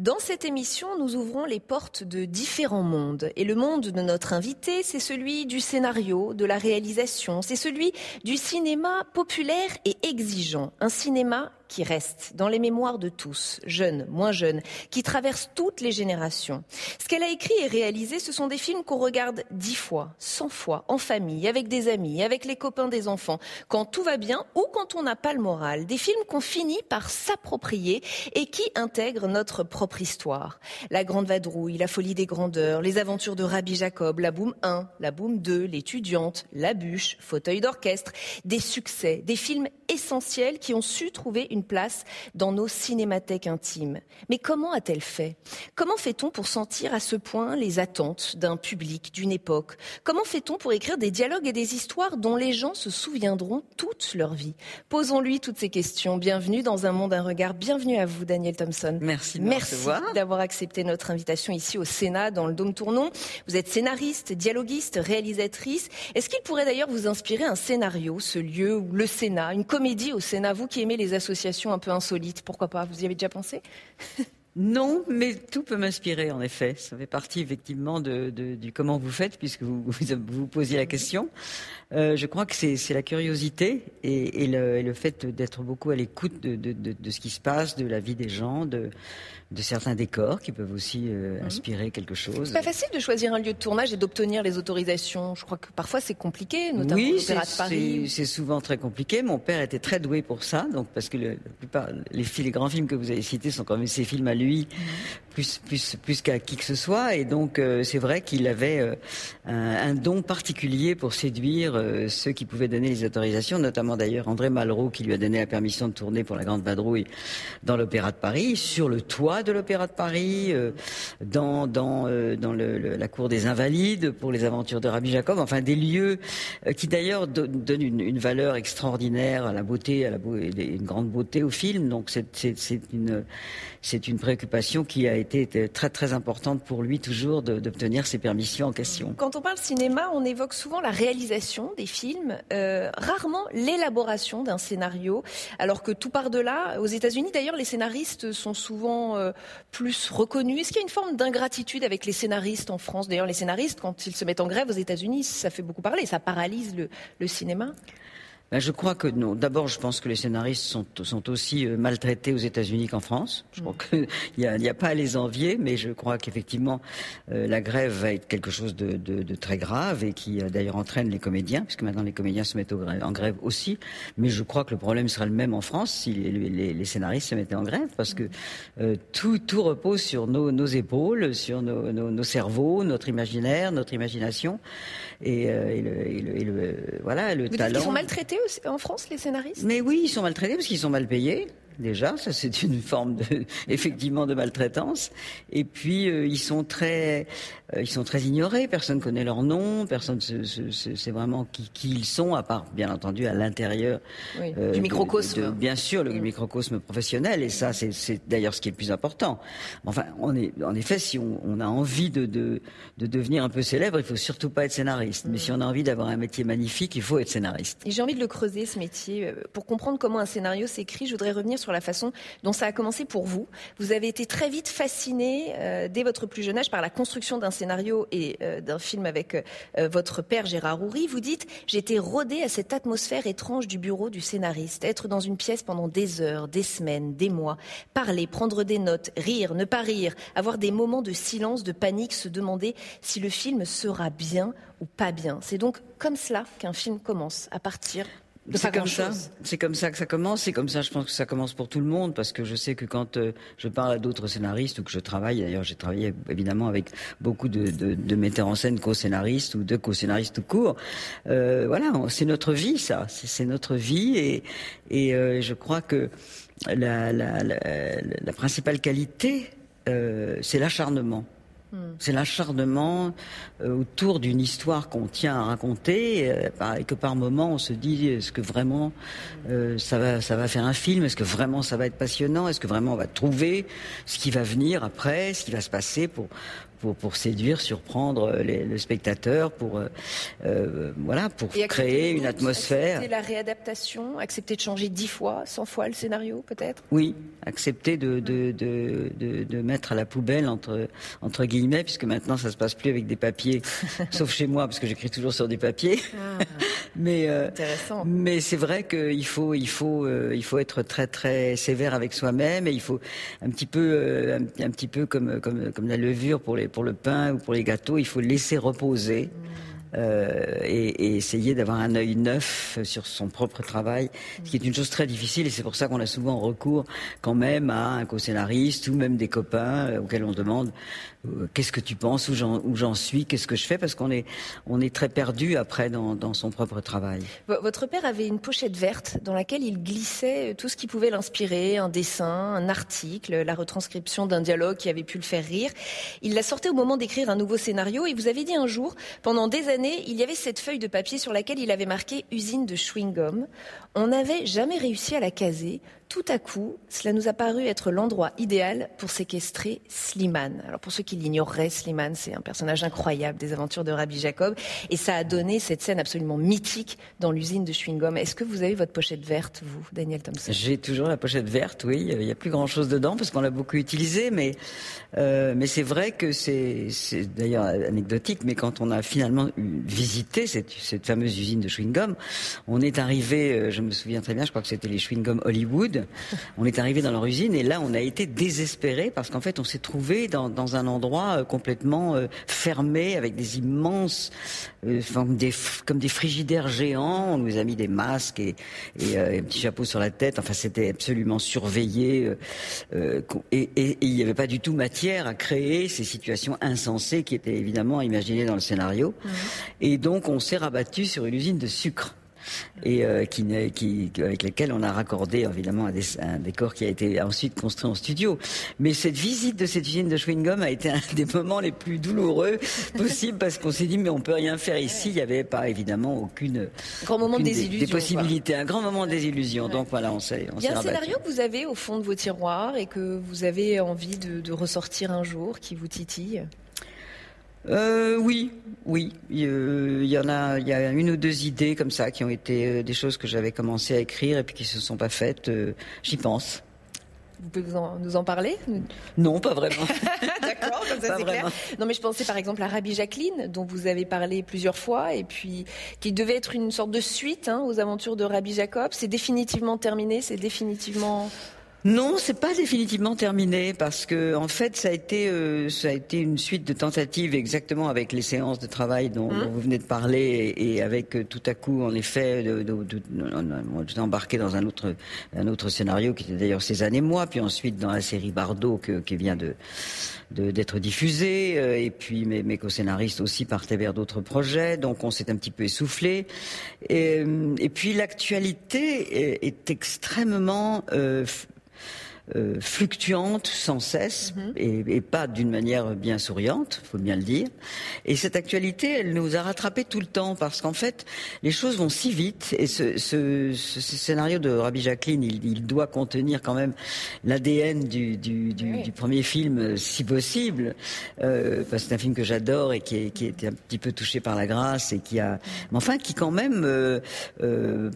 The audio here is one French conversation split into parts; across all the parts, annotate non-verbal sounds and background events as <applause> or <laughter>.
Dans cette émission, nous ouvrons les portes de différents mondes. Et le monde de notre invité, c'est celui du scénario, de la réalisation, c'est celui du cinéma populaire et exigeant. Un cinéma qui reste dans les mémoires de tous, jeunes, moins jeunes, qui traversent toutes les générations. Ce qu'elle a écrit et réalisé, ce sont des films qu'on regarde dix fois, cent fois, en famille, avec des amis, avec les copains des enfants, quand tout va bien ou quand on n'a pas le moral. Des films qu'on finit par s'approprier et qui intègrent notre propre histoire. La Grande Vadrouille, La Folie des Grandeurs, Les Aventures de Rabbi Jacob, La Boum 1, La Boum 2, L'étudiante, La Bûche, Fauteuil d'orchestre, des succès, des films essentiels qui ont su trouver une place dans nos cinémathèques intimes. Mais comment a-t-elle fait? Comment fait-on pour sentir à ce point les attentes d'un public, d'une époque? Comment fait-on pour écrire des dialogues et des histoires dont les gens se souviendront toute leur vie? Posons-lui toutes ces questions. Bienvenue dans un monde, un regard. Bienvenue à vous, Daniel Thompson. Merci. Merci d'avoir accepté notre invitation ici au Sénat, dans le Dôme Tournon. Vous êtes scénariste, dialoguiste, réalisatrice. Est-ce qu'il pourrait d'ailleurs vous inspirer un scénario, ce lieu le Sénat, une comédie au Sénat, vous qui aimez les associations un peu insolite. Pourquoi pas Vous y avez déjà pensé? Non, mais tout peut m'inspirer, en effet. Ça fait partie, effectivement, de, du comment vous faites, puisque vous vous, posiez la question. Euh, je crois que c'est la curiosité et, le, fait d'être beaucoup à l'écoute de, de, ce qui se passe, de la vie des gens, de, de certains décors qui peuvent aussi euh, mhm. inspirer quelque chose. C'est pas facile de choisir un lieu de tournage et d'obtenir les autorisations. Je crois que parfois c'est compliqué, notamment oui, l'Opéra de Paris. c'est souvent très compliqué. Mon père était très doué pour ça, donc parce que la plupart, les, les grands films que vous avez cités sont quand même ses films à lui, mhm. plus plus plus qu'à qui que ce soit. Et donc euh, c'est vrai qu'il avait euh, un, don particulier pour séduire ceux qui pouvaient donner les autorisations, notamment d'ailleurs André Malraux qui lui a donné la permission de tourner pour la Grande Vadrouille dans l'Opéra de Paris sur le toit de l'Opéra de Paris, euh, dans, dans, euh, dans la cour des Invalides pour les aventures de Rabbi Jacob, enfin des lieux euh, qui d'ailleurs donnent une, valeur extraordinaire à la beauté, à la une grande beauté au film. Donc c'est une une préoccupation qui a été très très importante pour lui toujours d'obtenir ces permissions en question. Quand on parle cinéma, on évoque souvent la réalisation des films, rarement l'élaboration d'un scénario, alors que tout part de là. Aux États-Unis, d'ailleurs, les scénaristes sont souvent plus reconnus. Est-ce qu'il y a une forme d'ingratitude avec les scénaristes en France? D'ailleurs, les scénaristes, quand ils se mettent en grève aux États-Unis, ça fait beaucoup parler, ça paralyse le cinéma. Ben, je crois que non. D'abord, je pense que les scénaristes sont, sont aussi euh, maltraités aux États-Unis qu'en France. Je crois mm. qu'il n'y a, a, pas à les envier, mais je crois qu'effectivement, euh, la grève va être quelque chose de, de, de très grave et qui euh, d'ailleurs entraîne les comédiens, puisque maintenant les comédiens se mettent en grève aussi. Mais je crois que le problème sera le même en France si les, les, les scénaristes se mettaient en grève, parce que tout, tout repose sur nos, nos épaules, sur nos, nos, nos, cerveaux, notre imaginaire, notre imagination et, et, le, et, le, voilà le Vous talent. Ils sont maltraités en France, les scénaristes? Mais oui, ils sont maltraités parce qu'ils sont mal payés déjà, ça c'est une <laughs> forme de, effectivement de maltraitance. Et puis euh, ils sont très, euh, ils sont très ignorés. Personne connaît leur nom, personne ne sait vraiment qui, qui, ils sont, à part bien entendu à l'intérieur euh, du microcosme. bien sûr, le microcosme professionnel. Et ça, c'est d'ailleurs ce qui est le plus important. Enfin, on est, en effet, si on, on a envie de, de, de, devenir un peu célèbre, il faut surtout pas être scénariste. Mais si on a envie d'avoir un métier magnifique, il faut être scénariste. Et j'ai envie de le creuser ce métier pour comprendre comment un scénario s'écrit. Je voudrais revenir sur la façon dont ça a commencé pour vous. Vous avez été très vite fasciné euh, dès votre plus jeune âge par la construction d'un scénario et euh, d'un film avec euh, votre père Gérard Houry. Vous dites j'étais rodé à cette atmosphère étrange du bureau du scénariste, être dans une pièce pendant des heures, des semaines, des mois, parler, prendre des notes, rire, ne pas rire, avoir des moments de silence, de panique, se demander si le film sera bien ou pas bien. C'est donc comme cela qu'un film commence, à partir c'est comme ça. C'est comme ça que ça commence. C'est comme ça, je pense que ça commence pour tout le monde, parce que je sais que quand euh, je parle à d'autres scénaristes ou que je travaille, d'ailleurs, j'ai travaillé évidemment avec beaucoup de, de, de metteurs en scène, co-scénaristes ou de co-scénaristes tout court. Euh, voilà, c'est notre vie, ça. C'est notre vie, et, et euh, je crois que la, la, la, la principale qualité, c'est l'acharnement. Hmm. C'est l'acharnement euh, autour d'une histoire qu'on tient à raconter euh, et que par moment on se dit est-ce que vraiment euh, ça va ça va faire un film? Est-ce que vraiment ça va être passionnant? Est-ce que vraiment on va trouver ce qui va venir après, ce qui va se passer pour pour, pour séduire, surprendre les, le spectateur, pour euh, voilà, pour créer une atmosphère? Accepter la réadaptation, accepter de changer dix fois, cent fois le scénario, peut-être? Oui, accepter de de, de, de, de mettre à la poubelle entre entre guillemets, puisque maintenant ça se passe plus avec des papiers, <laughs> sauf chez moi, parce que j'écris toujours sur des papiers. Ah, mais euh, mais c'est vrai qu'il faut il faut euh, il faut être très très sévère avec soi-même et il faut un petit peu un, un, petit peu comme comme comme la levure pour les pour le pain ou pour les gâteaux, il faut laisser reposer. Euh, et, et, essayer d'avoir un œil neuf sur son propre travail, ce qui est une chose très difficile et c'est pour ça qu'on a souvent recours quand même à un co-scénariste ou même des copains euh, auxquels on demande euh, qu'est-ce que tu penses, où j'en suis, qu'est-ce que je fais, parce qu'on est, on est très perdu après dans, dans, son propre travail. Votre père avait une pochette verte dans laquelle il glissait tout ce qui pouvait l'inspirer, un dessin, un article, la retranscription d'un dialogue qui avait pu le faire rire. Il la sortait au moment d'écrire un nouveau scénario et vous avez dit un jour, pendant des années, il y avait cette feuille de papier sur laquelle il avait marqué usine de chewing-gum. On n'avait jamais réussi à la caser. Tout à coup, cela nous a paru être l'endroit idéal pour séquestrer Slimane. Alors pour ceux qui l'ignoreraient, Slimane, c'est un personnage incroyable des aventures de Rabbi Jacob, et ça a donné cette scène absolument mythique dans l'usine de chewing-gum. Est-ce que vous avez votre pochette verte, vous, Daniel Thompson? J'ai toujours la pochette verte, oui. Il n'y a plus grand-chose dedans parce qu'on l'a beaucoup utilisé, mais euh, c'est vrai que c'est d'ailleurs anecdotique, mais quand on a finalement visité cette, cette fameuse usine de chewing-gum, on est arrivé, euh, je me souviens très bien, je crois que c'était les chewing-gum Hollywood on est arrivé dans leur usine et là, on a été désespéré parce qu'en fait, on s'est trouvé dans, dans, un endroit euh, complètement euh, fermé avec des immenses, euh, des, comme des frigidaires géants. On nous a mis des masques et, et un petit chapeau sur la tête. Enfin, c'était absolument surveillé et, et, il n'y avait pas du tout matière à créer ces situations insensées qui étaient évidemment imaginées dans le scénario. Et donc, on s'est rabattu sur une usine de sucre et euh, qui, qui, avec lesquels on a raccordé évidemment un, décor qui a été ensuite construit en studio. Mais cette visite de cette usine de chewing-gum a été un des moments les plus douloureux possibles parce qu'on s'est dit mais on peut rien faire ici. Il n'y avait pas évidemment aucune, grand moment aucune des, des, possibilités, un grand moment de désillusion. Donc voilà, on s'est. Il y a un scénario que vous avez au fond de vos tiroirs et que vous avez envie de, de ressortir un jour qui vous titille? Euh, oui, oui. Il y en a, il y a une ou deux idées comme ça qui ont été euh, des choses que j'avais commencé à écrire et puis qui se sont pas faites. Euh, j'y pense. Vous pouvez nous en parler? Non, pas vraiment. <laughs> D'accord, comme ça c'est clair. Non, mais je pensais par exemple à Rabbi Jacqueline, dont vous avez parlé plusieurs fois, et puis qui devait être une sorte de suite hein, aux aventures de Rabbi Jacob. C'est définitivement terminé, c'est définitivement non, c'est pas définitivement terminé parce que en fait ça a été euh, ça a été une suite de tentatives exactement avec les séances de travail dont, mmh. vous venez de parler et, avec euh, tout à coup en effet de, de, de, embarqué dans un autre un autre scénario qui était d'ailleurs ces années moi puis ensuite dans la série Bardot que, qui vient de d'être diffusée euh, et puis mes, mes co-scénaristes aussi partaient vers d'autres projets donc on s'est un petit peu essoufflé et, et puis l'actualité est, est extrêmement euh, euh, fluctuante sans cesse mhm. et, et, pas d'une manière bien souriante, faut bien le dire. Et cette actualité, elle nous a rattrapé tout le temps parce qu'en fait, les choses vont si vite et ce, ce, ce scénario de Rabbi Jacqueline, il, il doit contenir quand même l'ADN du, du, du, oui. du, premier film, si possible, euh, parce que c'est un film que j'adore et qui, est, qui était un petit peu touché par la grâce et qui a, mais enfin, qui quand même euh, euh,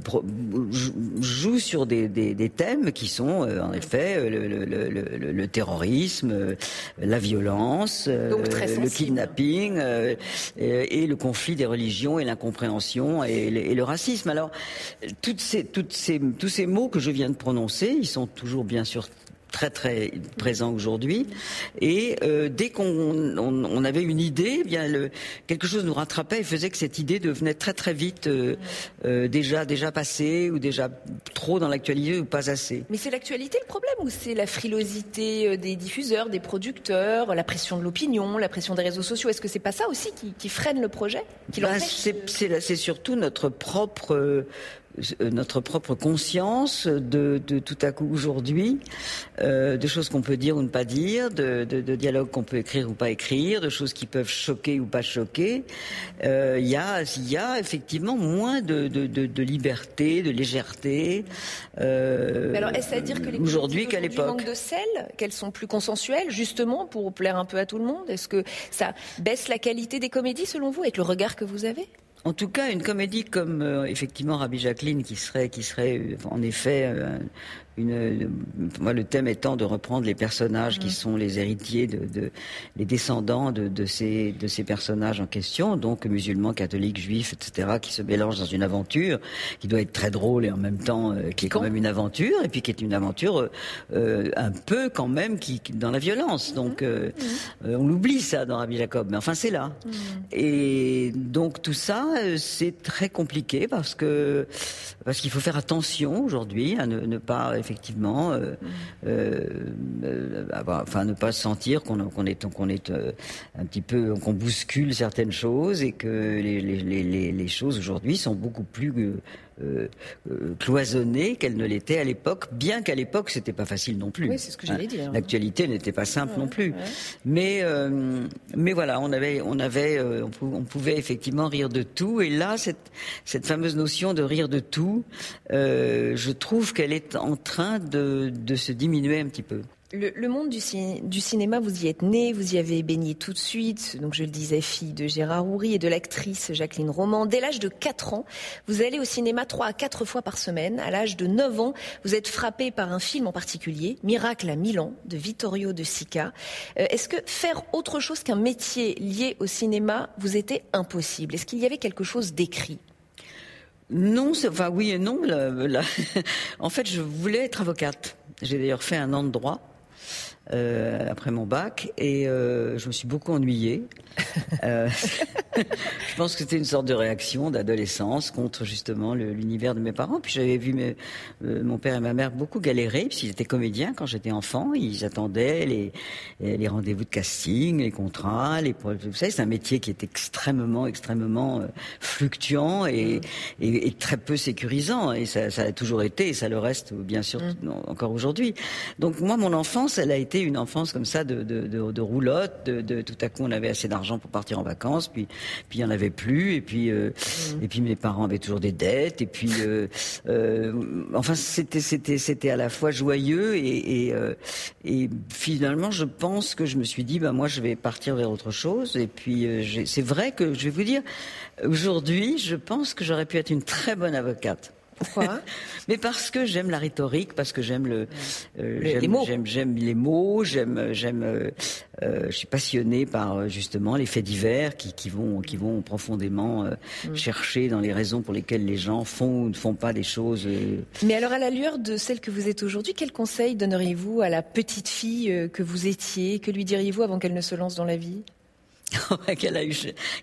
joue sur des, des, des, thèmes qui sont euh, en effet le, le, le, le terrorisme, euh, la violence, euh, le kidnapping euh, et, et, le conflit des religions et l'incompréhension et, et, le racisme. Alors, toutes ces, toutes ces, tous ces mots que je viens de prononcer, ils sont toujours bien sûr très très présent aujourd'hui. Et euh, dès qu'on on, avait une idée, eh bien le, quelque chose nous rattrapait et faisait que cette idée devenait très très vite euh, euh, déjà déjà passée ou déjà trop dans l'actualité ou pas assez. Mais c'est l'actualité le problème ou c'est la frilosité des diffuseurs, des producteurs, la pression de l'opinion, la pression des réseaux sociaux? Est-ce que c'est pas ça aussi qui, qui freine le projet qui bah, C'est surtout notre propre euh, notre propre conscience de, de tout à coup aujourd'hui, euh, de choses qu'on peut dire ou ne pas dire, de, de, de dialogues qu'on peut écrire ou pas écrire, de choses qui peuvent choquer ou pas choquer. Euh, il y, a, y a effectivement moins de, de, liberté, de légèreté. Euh, alors, est-ce à dire que les aujourd'hui qu'à l'époque manquent de sel, qu'elles sont plus consensuelles, justement pour plaire un peu à tout le monde? Est-ce que ça baisse la qualité des comédies selon vous, avec le regard que vous avez? En tout cas, une comédie comme euh, effectivement Rabbi Jacqueline, qui serait, qui serait euh, en effet euh, une, moi, le thème étant de reprendre les personnages qui mm. sont les héritiers de, de les descendants de, de, ces de ces personnages en question, donc musulmans, catholiques, juifs, etc., qui se mélangent dans une aventure qui doit être très drôle et en même temps euh, qui est quand même une aventure et puis qui est une aventure euh, un peu quand même qui, dans la violence. Mm-hmm. Donc euh, mm-hmm. on l'oublie ça dans Rabbi Jacob, mais enfin c'est là. Mm. Et donc tout ça c'est très compliqué parce que parce qu'il faut faire attention aujourd'hui à ne, ne pas effectivement, euh, euh, euh, enfin ne pas sentir qu'on est qu'on est un petit peu qu'on bouscule certaines choses et que les, les, les, choses aujourd'hui sont beaucoup plus euh, cloisonnées qu'elles ne l'étaient à l'époque, bien qu'à l'époque c'était pas facile non plus. Oui, c'est ce que j'allais dire. L'actualité n'était pas simple non plus. Mais mais voilà, on avait on avait on, pouvait effectivement rire de tout et là cette cette fameuse notion de rire de tout, je trouve qu'elle est en train de, de se diminuer un petit peu. Le, monde du, cinéma, vous y êtes né, vous y avez baigné tout de suite. Donc, je le disais, fille de Gérard Houry et de l'actrice Jacqueline Roman. Dès l'âge de 4 ans, vous allez au cinéma 3 à 4 fois par semaine. À l'âge de 9 ans, vous êtes frappé par un film en particulier, Miracle à Milan, de Vittorio de Sica. Euh, est-ce que faire autre chose qu'un métier lié au cinéma vous était impossible? Est-ce qu'il y avait quelque chose d'écrit? Non, enfin oui et non. <laughs> en fait, je voulais être avocate. J'ai d'ailleurs fait un an de droit. Euh, après mon bac et euh, je me suis beaucoup ennuyée. Euh, <laughs> je pense que c'était une sorte de réaction d'adolescence contre justement l'univers de mes parents. Puis j'avais vu mes, mon père et ma mère beaucoup galérer, puisqu'ils étaient comédiens quand j'étais enfant. Ils attendaient les, les rendez-vous de casting, les contrats, les vous savez, c'est un métier qui est extrêmement, extrêmement fluctuant et, et, et, très peu sécurisant. Et ça, ça, a toujours été, et ça le reste bien sûr mm. encore aujourd'hui. Donc moi, mon enfance, elle a été une enfance comme ça de, de, de, de roulotte. De, tout à coup, on avait assez d'argent pour partir en vacances, puis puis il y en avait plus, et puis euh, mmh. et puis mes parents avaient toujours des dettes, et puis euh, euh, enfin c'était c'était c'était à la fois joyeux et et, et, finalement je pense que je me suis dit bah moi je vais partir vers autre chose, et puis c'est vrai que je vais vous dire aujourd'hui je pense que j'aurais pu être une très bonne avocate. Pourquoi? <laughs> Mais parce que j'aime la rhétorique, parce que j'aime le, euh, les mots, j'aime les mots, j'aime, j'aime, euh, euh, je suis passionnée par justement les faits divers qui, qui vont, qui vont profondément mm. chercher dans les raisons pour lesquelles les gens font ou ne font pas des choses. Mais alors, à la lueur de celle que vous êtes aujourd'hui, quel conseil donneriez-vous à la petite fille que vous étiez? Que lui diriez-vous avant qu'elle ne se lance dans la vie? <laughs> qu'elle a eu,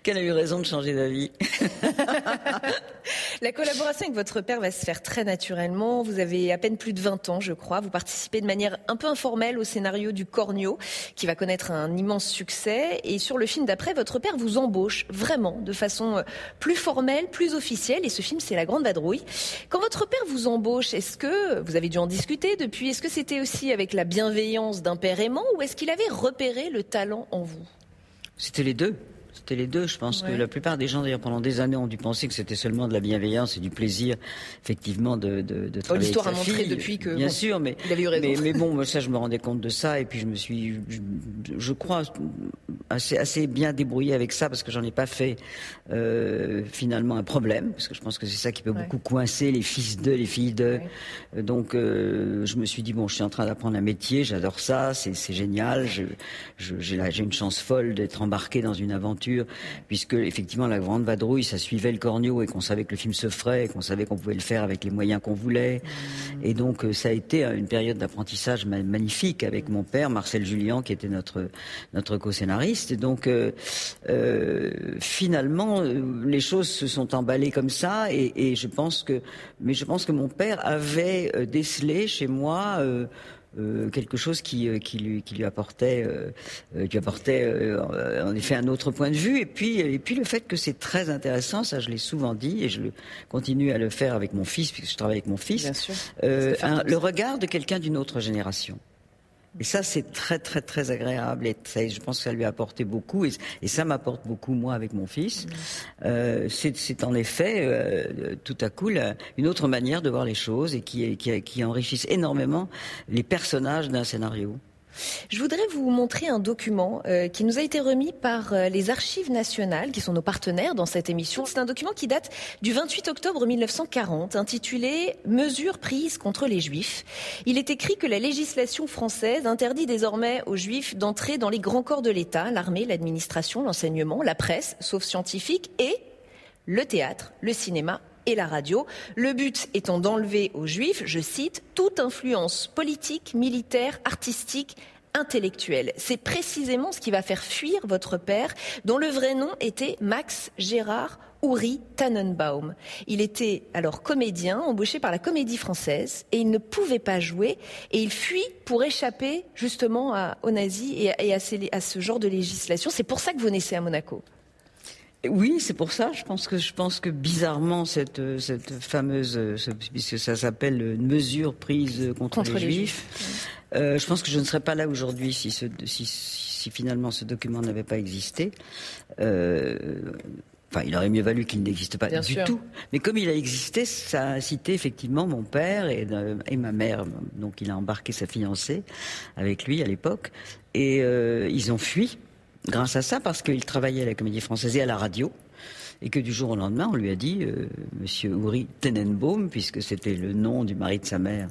a eu raison de changer d'avis. <laughs> la collaboration avec votre père va se faire très naturellement. Vous avez à peine plus de 20 ans, je crois. Vous participez de manière un peu informelle au scénario du Cornio, qui va connaître un immense succès. Et sur le film d'après, votre père vous embauche vraiment de façon euh, plus formelle, plus officielle. Et ce film, c'est La Grande Vadrouille. Quand votre père vous embauche, est-ce que vous avez dû en discuter depuis Est-ce que c'était aussi avec la bienveillance d'un père aimant ou est-ce qu'il avait repéré le talent en vous? C'était les deux. C'était les deux. Je pense que la plupart des gens, d'ailleurs, pendant des années, ont dû penser que c'était seulement de la bienveillance et du plaisir, effectivement, de, de, de travailler. L'histoire a montré depuis que. Bien sûr, mais, il avait eu raison. mais, mais bon, ça, je me rendais compte de ça, et puis je me suis, je, crois, assez, assez bien débrouillé avec ça parce que j'en ai pas fait euh, finalement un problème, parce que je pense que c'est ça qui peut beaucoup coincer les fils de, les filles de. Donc, euh, je me suis dit bon, je suis en train d'apprendre un métier, j'adore ça, c'est génial, j'ai une chance folle d'être embarqué dans une aventure puisque effectivement la grande vadrouille, ça suivait le corneau et qu'on savait que le film se ferait, qu'on savait qu'on pouvait le faire avec les moyens qu'on voulait. Et donc ça a été une période d'apprentissage magnifique avec mon père, Marcel Julien, qui était notre notre co-scénariste. Et donc finalement, les choses se sont emballées comme ça, et, et je pense que, mais je pense que mon père avait décelé chez moi euh, euh, quelque chose qui, euh, qui, lui, qui lui apportait, qui apportait en effet un autre point de vue. Et puis, et puis le fait que c'est très intéressant, ça je l'ai souvent dit et je continue à le faire avec mon fils puisque je travaille avec mon fils. Bien sûr. le regard de quelqu'un d'une autre génération. Et ça, c'est très, très, très agréable. Et je pense que ça lui a apporté beaucoup. Et, ça m'apporte beaucoup, moi, avec mon fils. Euh, c'est en effet, euh, tout à coup, une autre manière de voir les choses et qui, qui, qui enrichissent énormément les personnages d'un scénario. Je voudrais vous montrer un document euh, qui nous a été remis par euh, les Archives nationales, qui sont nos partenaires dans cette émission. C'est un document qui date du 28 octobre 1940, intitulé Mesures prises contre les Juifs. Il est écrit que la législation française interdit désormais aux Juifs d'entrer dans les grands corps de l'État, l'armée, l'administration, l'enseignement, la presse, sauf scientifique, et le théâtre, le cinéma et la radio. Le but étant d'enlever aux juifs, je cite, toute influence politique, militaire, artistique, intellectuelle. C'est précisément ce qui va faire fuir votre père, dont le vrai nom était Max Gérard Uri Tannenbaum. Il était alors comédien, embauché par la comédie française, et il ne pouvait pas jouer, et il fuit pour échapper justement aux nazis et, à ce genre de législation. C'est pour ça que vous naissez à Monaco. Oui, c'est pour ça. Je pense que je pense que bizarrement cette cette fameuse, puisque ça s'appelle une mesure prise contre, les, juifs. Euh, je pense que je ne serais pas là aujourd'hui si, ce, si, si, finalement ce document n'avait pas existé. Euh, Enfin, il aurait mieux valu qu'il n'existe pas du tout. Mais comme il a existé, ça a incité effectivement mon père et, euh, et ma mère. Donc, il a embarqué sa fiancée avec lui à l'époque. Et euh, ils ont fui grâce à ça, parce qu'il travaillait à la Comédie Française et à la radio et que du jour au lendemain, on lui a dit, euh, Monsieur Uri Tenenbaum, puisque c'était le nom du mari de sa mère,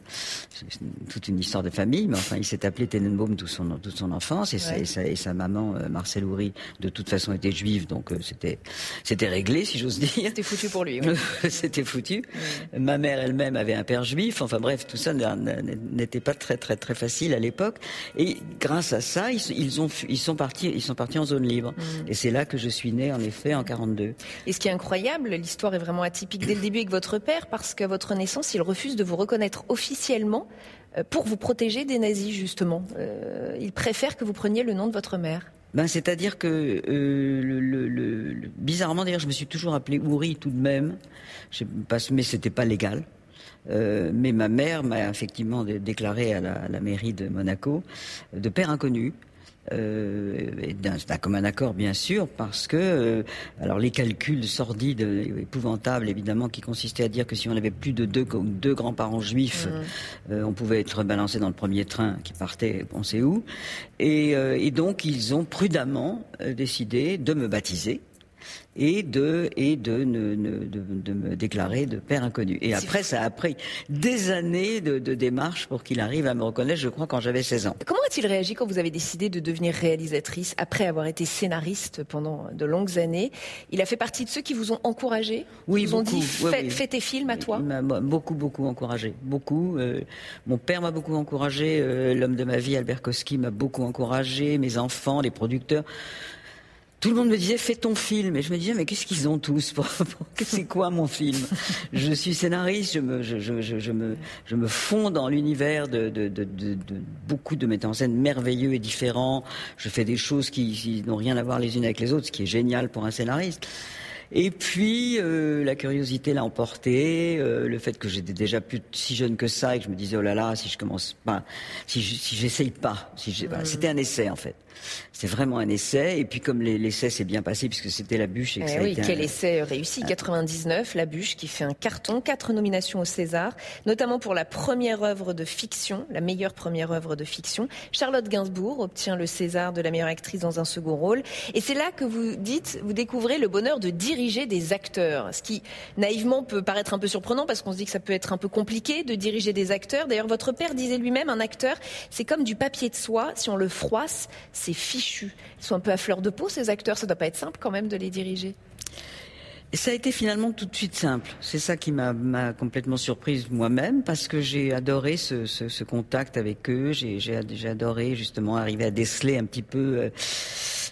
toute une histoire de famille, mais enfin, il s'est appelé Tenenbaum toute son, toute son enfance, et, sa, et, sa, maman, euh, Marcel Uri, de toute façon était juive, donc euh, c'était c'était réglé, si j'ose dire. C'était foutu pour lui. <laughs> c'était foutu. Ma mère elle-même avait un père juif, enfin bref, tout ça n'était pas très très très facile à l'époque, et grâce à ça, ils, ils, ont, ils sont partis, ils sont partis en zone libre, mm. et c'est là que je suis né, en effet, en 42. Et ce qui est incroyable, l'histoire est vraiment atypique dès le début avec votre père, parce qu'à votre naissance, il refuse de vous reconnaître officiellement euh, pour vous protéger des nazis, justement. Euh, il préfère que vous preniez le nom de votre mère. Ben, c'est-à-dire que euh, bizarrement d'ailleurs je me suis toujours appelé Ouri tout de même, je pas, mais c'était pas légal. mais ma mère m'a effectivement déclaré à la, à la, mairie de Monaco de père inconnu euh, d'un commun accord bien sûr, parce que euh, alors les calculs sordides, épouvantables évidemment, qui consistaient à dire que si on avait plus de deux, deux grands-parents juifs, mmh. euh, on pouvait être balancé dans le premier train qui partait, on sait où, et, euh, et donc ils ont prudemment décidé de me baptiser et de et de, de, de, me déclarer de père inconnu. Et après, ça a pris des années de, de démarches pour qu'il arrive à me reconnaître, je crois, quand j'avais 16 ans. Comment a-t-il réagi quand vous avez décidé de devenir réalisatrice après avoir été scénariste pendant de longues années? Il a fait partie de ceux qui vous ont encouragé? Oui, vous ont dit fais, tes films à toi? Il m'a beaucoup, beaucoup encouragé. Beaucoup. Euh, mon père m'a beaucoup encouragé. Euh, l'homme de ma vie, Albert Koski, m'a beaucoup encouragé. Mes enfants, les producteurs tout le monde me disait fais ton film. Et je me disais mais qu'est-ce qu'ils ont tous pour, <laughs> c'est quoi mon film? Je suis scénariste je me je, je, je, me je me fonds dans l'univers de, de, de, de, beaucoup de metteurs en scène merveilleux et différents. Je fais des choses qui n'ont rien à voir les unes avec les autres ce qui est génial pour un scénariste et puis euh, la curiosité l'a emporté, euh, le fait que j'étais déjà plus si jeune que ça et que je me disais oh là là si je commence pas, si j'essaye pas, si mmh. c'était un essai en fait. C'est vraiment un essai. Et puis comme l'essai s'est bien passé puisque c'était La Bûche. Et que eh ça oui, a quel essai réussi. 99, La Bûche qui fait un carton, quatre nominations au César, notamment pour la première œuvre de fiction, la meilleure première œuvre de fiction. Charlotte Gainsbourg obtient le César de la meilleure actrice dans un second rôle. Et c'est là que vous dites, vous découvrez le bonheur de diriger des acteurs. Ce qui naïvement peut paraître un peu surprenant parce qu'on se dit que ça peut être un peu compliqué de diriger des acteurs. D'ailleurs, votre père disait lui-même, un acteur, c'est comme du papier de soie. Si on le froisse, c'est fichu. Ils sont un peu à fleur de peau, ces acteurs. Ça doit pas être simple quand même de les diriger. Ça a été finalement tout de suite simple. C'est ça qui m'a complètement surprise moi-même parce que j'ai adoré ce, contact avec eux. J'ai adoré justement arriver à déceler un petit peu. Euh,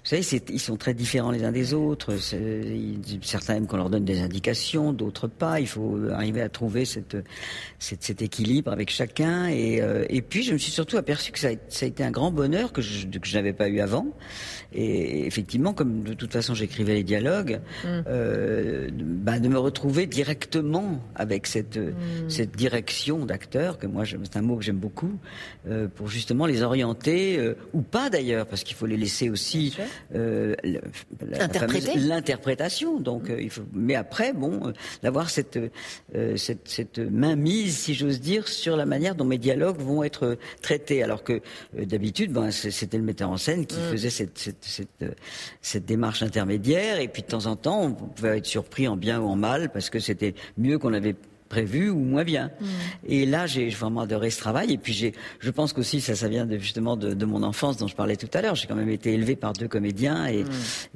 savez, ils sont très différents les uns des autres. Certains aiment qu'on leur donne des indications, d'autres pas. Il faut arriver à trouver cette, cette cet équilibre avec chacun. Et, euh, et, puis, je me suis surtout aperçu que ça a, ça a été un grand bonheur que je, que je n'avais pas eu avant. Et effectivement, comme de toute façon j'écrivais les dialogues, mm. euh, bah, de me retrouver directement avec cette, mm. cette direction d'acteurs, que moi c'est un mot que j'aime beaucoup, euh, pour justement les orienter, euh, ou pas d'ailleurs, parce qu'il faut les laisser aussi euh, l'interprétation. Donc, mm. il faut, mais après, bon, d'avoir cette, cette, cette mainmise, si j'ose dire, sur la manière dont mes dialogues vont être traités. Alors que d'habitude, ben, c'était le metteur en scène qui faisait cette, cette cette, cette, démarche intermédiaire. Et puis de temps en temps, on pouvait être surpris en bien ou en mal parce que c'était mieux qu'on avait prévu ou moins bien. Mm. Et là, j'ai vraiment adoré ce travail. Et puis, j'ai, je pense qu'aussi ça, ça vient de, justement de, de, mon enfance dont je parlais tout à l'heure. J'ai quand même été élevé par deux comédiens et, mm.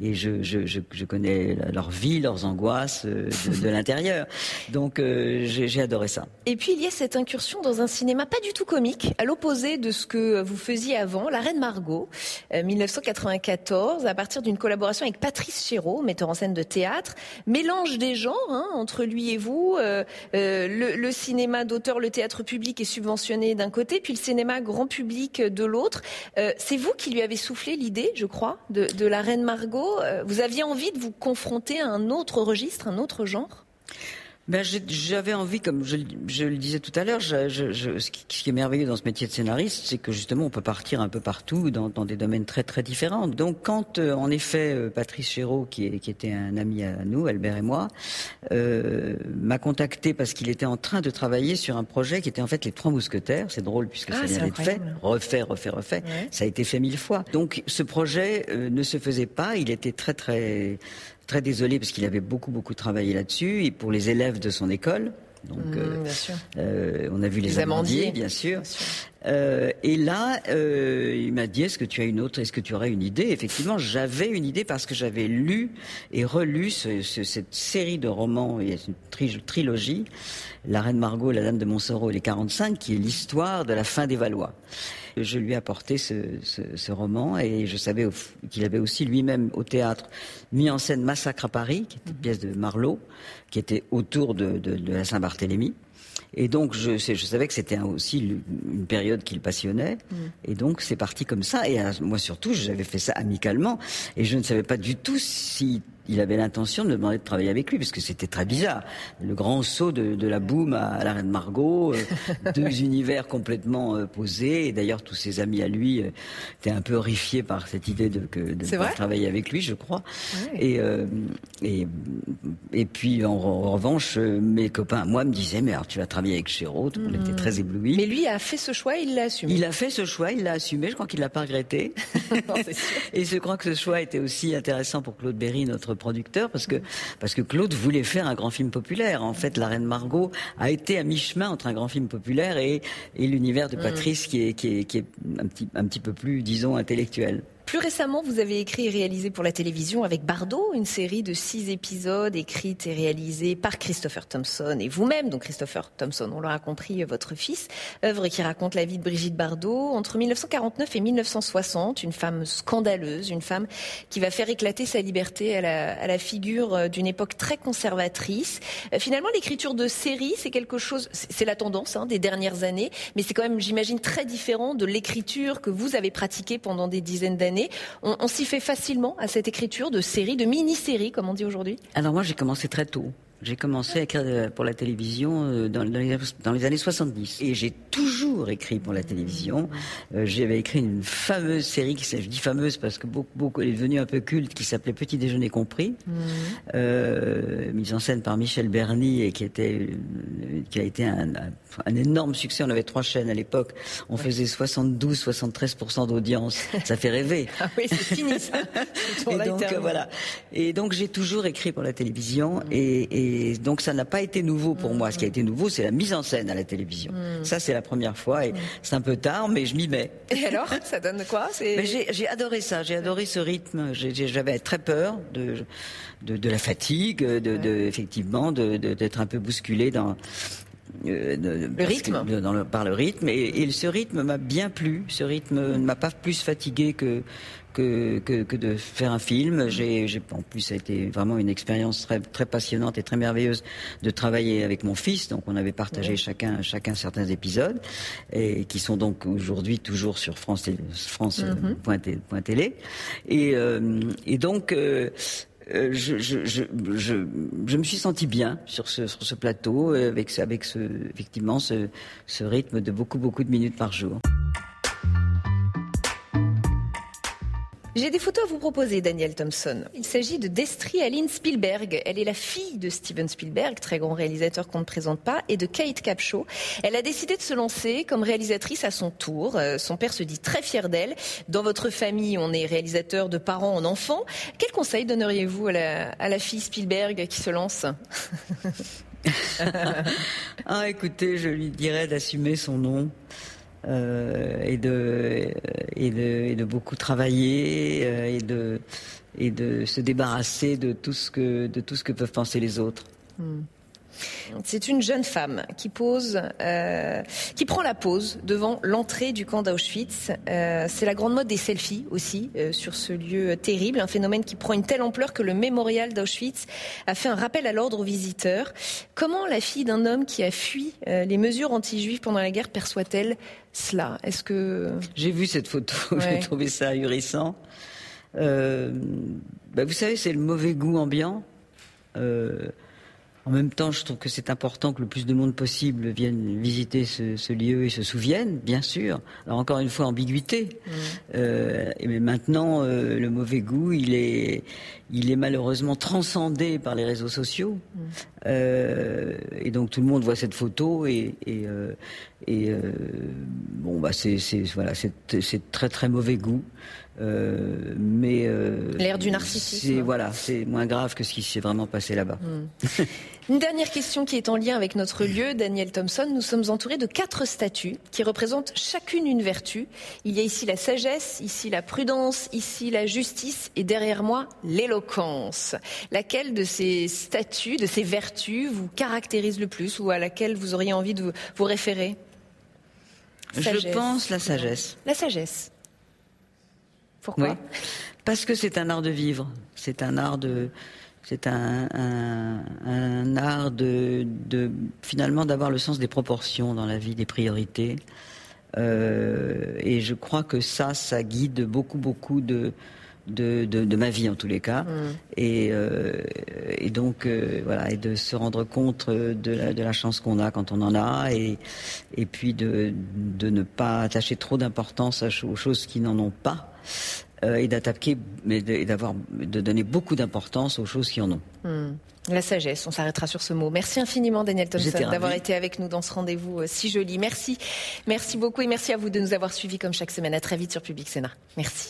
et je, je, je, je, connais leur vie, leurs angoisses euh, de, de <laughs> l'intérieur. Donc, euh, j'ai adoré ça. Et puis, il y a cette incursion dans un cinéma pas du tout comique, à l'opposé de ce que vous faisiez avant, La Reine Margot, 1994, euh, à partir d'une collaboration avec Patrice Chéreau, metteur en scène de théâtre, mélange des genres hein, entre lui et vous. Euh, euh, le, cinéma d'auteur, le théâtre public est subventionné d'un côté, puis le cinéma grand public de l'autre. Euh, c'est vous qui lui avez soufflé l'idée, je crois, de, la Reine Margot. Euh, vous aviez envie de vous confronter à un autre registre, un autre genre? Ben, j'avais envie, comme je, le disais tout à l'heure, ce qui est merveilleux dans ce métier de scénariste, c'est que justement on peut partir un peu partout dans, des domaines très très différents. Donc quand, euh, en effet, euh, Patrice Chéreau, qui, était un ami à nous, Albert et moi, euh, m'a contacté parce qu'il était en train de travailler sur un projet qui était en fait les Trois Mousquetaires. C'est drôle puisque ça ah, vient d'être fait, refait, refait, refait. Ça a été fait mille fois. Donc ce projet ne se faisait pas. Il était très très très désolé parce qu'il avait beaucoup beaucoup travaillé là-dessus et pour les élèves de son école. Donc, mmh, euh, euh, on a vu les, les amandiers, bien sûr. Euh, et là, euh, il m'a dit est-ce que tu as une autre, est-ce que tu aurais une idée? Effectivement, j'avais une idée parce que j'avais lu et relu ce, ce, cette série de romans, il y a une trilogie, La Reine Margot, La Dame de Montsoreau et les 45, qui est l'histoire de la fin des Valois. Je lui ai apporté ce, ce, ce roman et je savais qu'il avait aussi lui-même au théâtre mis en scène Massacre à Paris, qui était une pièce de Marlowe, qui était autour de, de, de la Saint-Barthélemy. Et donc, je, je savais que c'était aussi une période qu'il passionnait. Mm. Et donc, c'est parti comme ça. Et moi, surtout, j'avais fait ça amicalement. Et je ne savais pas du tout si il avait l'intention de me demander de travailler avec lui, parce que c'était très bizarre. Le grand saut de, de la boum à, la Reine Margot, euh, <laughs> deux univers complètement euh, posés. Et d'ailleurs, tous ses amis à lui euh, étaient un peu horrifiés par cette idée de, que, de travailler avec lui, je crois. Et, et, et puis, en, revanche, mes copains, moi, me disaient, mais alors tu vas travailler avec Chéreau, on était très éblouis. Mais lui a fait ce choix, il l'a assumé. Il a fait ce choix, il l'a assumé, je crois qu'il l'a pas regretté. <laughs> non, et je crois que ce choix était aussi intéressant pour Claude Berry, notre producteur parce que parce que Claude voulait faire un grand film populaire. En fait, La Reine Margot a été à mi-chemin entre un grand film populaire et, et l'univers de mm. Patrice qui est qui est, qui est un petit un petit peu plus disons intellectuel. Plus récemment, vous avez écrit et réalisé pour la télévision avec Bardot une série de six épisodes écrites et réalisées par Christopher Thompson et vous-même, donc Christopher Thompson, on l'aura compris, votre fils, œuvre qui raconte la vie de Brigitte Bardot entre 1949 et 1960, une femme scandaleuse, une femme qui va faire éclater sa liberté à la, figure d'une époque très conservatrice. Euh, finalement, l'écriture de série, c'est quelque chose, c'est la tendance hein, des dernières années, mais c'est quand même, j'imagine, très différent de l'écriture que vous avez pratiquée pendant des dizaines d'années on, s'y fait facilement à cette écriture de série, de mini-série, comme on dit aujourd'hui? Alors moi, j'ai commencé très tôt. J'ai commencé à écrire euh, pour la télévision euh, dans, les, dans les, années 70. Et j'ai toujours écrit pour la télévision. Euh, J'avais écrit une fameuse série, qui, je dis fameuse parce que beaucoup, beaucoup elle est devenue un peu culte, qui s'appelait Petit déjeuner compris, mmh. euh, mise en scène par Michel Berny et qui était, qui a été un, un, énorme succès. On avait trois chaînes à l'époque. On faisait 72, 73% d'audience. <laughs> Ça fait rêver. ah oui, c'est fini ça. <laughs> et donc voilà. Et donc j'ai toujours écrit pour la télévision mmh. et, donc ça n'a pas été nouveau pour moi. Ce qui a été nouveau, c'est la mise en scène à la télévision. Hmm. Ça, c'est la première fois. Et c'est un peu tard, mais je m'y mets. Et alors, ça donne quoi? <laughs> J'ai adoré ça. J'ai adoré ce rythme. J'avais très peur de, de, de la fatigue, de, de effectivement, d'être un peu bousculé dans euh, le rythme dans le, par le rythme et, et ce rythme m'a bien plu ce rythme ne m'a pas plus fatigué que que, que, que, de faire un film. J'ai, en plus, ça a été vraiment une expérience très, très passionnante et très merveilleuse de travailler avec mon fils. Donc, on avait partagé chacun, chacun certains épisodes et qui sont donc aujourd'hui toujours sur France, France mm point, télé. Et, euh, et donc. Euh, euh, je, je, je, je, me suis senti bien sur ce, sur ce plateau avec, avec ce, effectivement ce, ce rythme de beaucoup, beaucoup de minutes par jour. J'ai des photos à vous proposer, Daniel Thompson. Il s'agit de Destry Aline Spielberg. Elle est la fille de Steven Spielberg, très grand réalisateur qu'on ne présente pas, et de Kate Capshaw. Elle a décidé de se lancer comme réalisatrice à son tour. Euh, son père se dit très fier d'elle. Dans votre famille, on est réalisateur de parents en enfants. Quel conseil donneriez-vous à la, à la fille Spielberg qui se lance <laughs> Ah, écoutez, je lui dirais d'assumer son nom. Euh, et, de, et, de, beaucoup travailler euh, et de, et de se débarrasser de tout ce que, de tout ce que peuvent penser les autres. Hmm. C'est une jeune femme qui pose, euh, qui prend la pose devant l'entrée du camp d'Auschwitz. Euh, c'est la grande mode des selfies aussi euh, sur ce lieu terrible, un phénomène qui prend une telle ampleur que le mémorial d'Auschwitz a fait un rappel à l'ordre aux visiteurs. Comment la fille d'un homme qui a fui les mesures anti-juives pendant la guerre perçoit-elle cela? Est-ce que j'ai vu cette photo, <laughs> j'ai trouvé ça ahurissant. Bah, vous savez, c'est le mauvais goût ambiant. En même temps, je trouve que c'est important que le plus de monde possible vienne visiter ce, lieu et se souvienne, bien sûr. Alors encore une fois, ambiguïté. Mmh. Euh, mais maintenant, euh, le mauvais goût, il est, il est malheureusement transcendé par les réseaux sociaux. Mmh. Euh, et donc tout le monde voit cette photo et, et, et bon, bah c'est, voilà, c'est très très mauvais goût. Euh, mais euh, l'air du narcissisme. Voilà, c'est moins grave que ce qui s'est vraiment passé là-bas. Hmm. <laughs> Une dernière question qui est en lien avec notre lieu, Daniel Thompson. Nous sommes entourés de quatre statues qui représentent chacune une vertu. Il y a ici la sagesse, ici la prudence, ici la justice et derrière moi l'éloquence. Laquelle de ces statues, de ces vertus vous caractérise le plus ou à laquelle vous auriez envie de vous référer? Je pense la sagesse. La sagesse. Pourquoi? Parce que c'est un art de vivre. C'est un art de. C'est un, un, art de, de finalement d'avoir le sens des proportions dans la vie, des priorités. Euh, et je crois que ça, ça guide beaucoup, beaucoup de, de, de, ma vie en tous les cas. Mm. Et, euh, et donc euh, voilà, et de se rendre compte de la, de la chance qu'on a quand on en a, et, et puis de, de ne pas attacher trop d'importance aux choses qui n'en ont pas. Euh, et d'attaquer, mais d'avoir, de donner beaucoup d'importance aux choses qui en ont. Hmm. La sagesse, on s'arrêtera sur ce mot. Merci infiniment Daniel Thompson d'avoir été avec nous dans ce rendez-vous euh, si joli. Merci, merci beaucoup et merci à vous de nous avoir suivis comme chaque semaine. À très vite sur Public Sénat. Merci.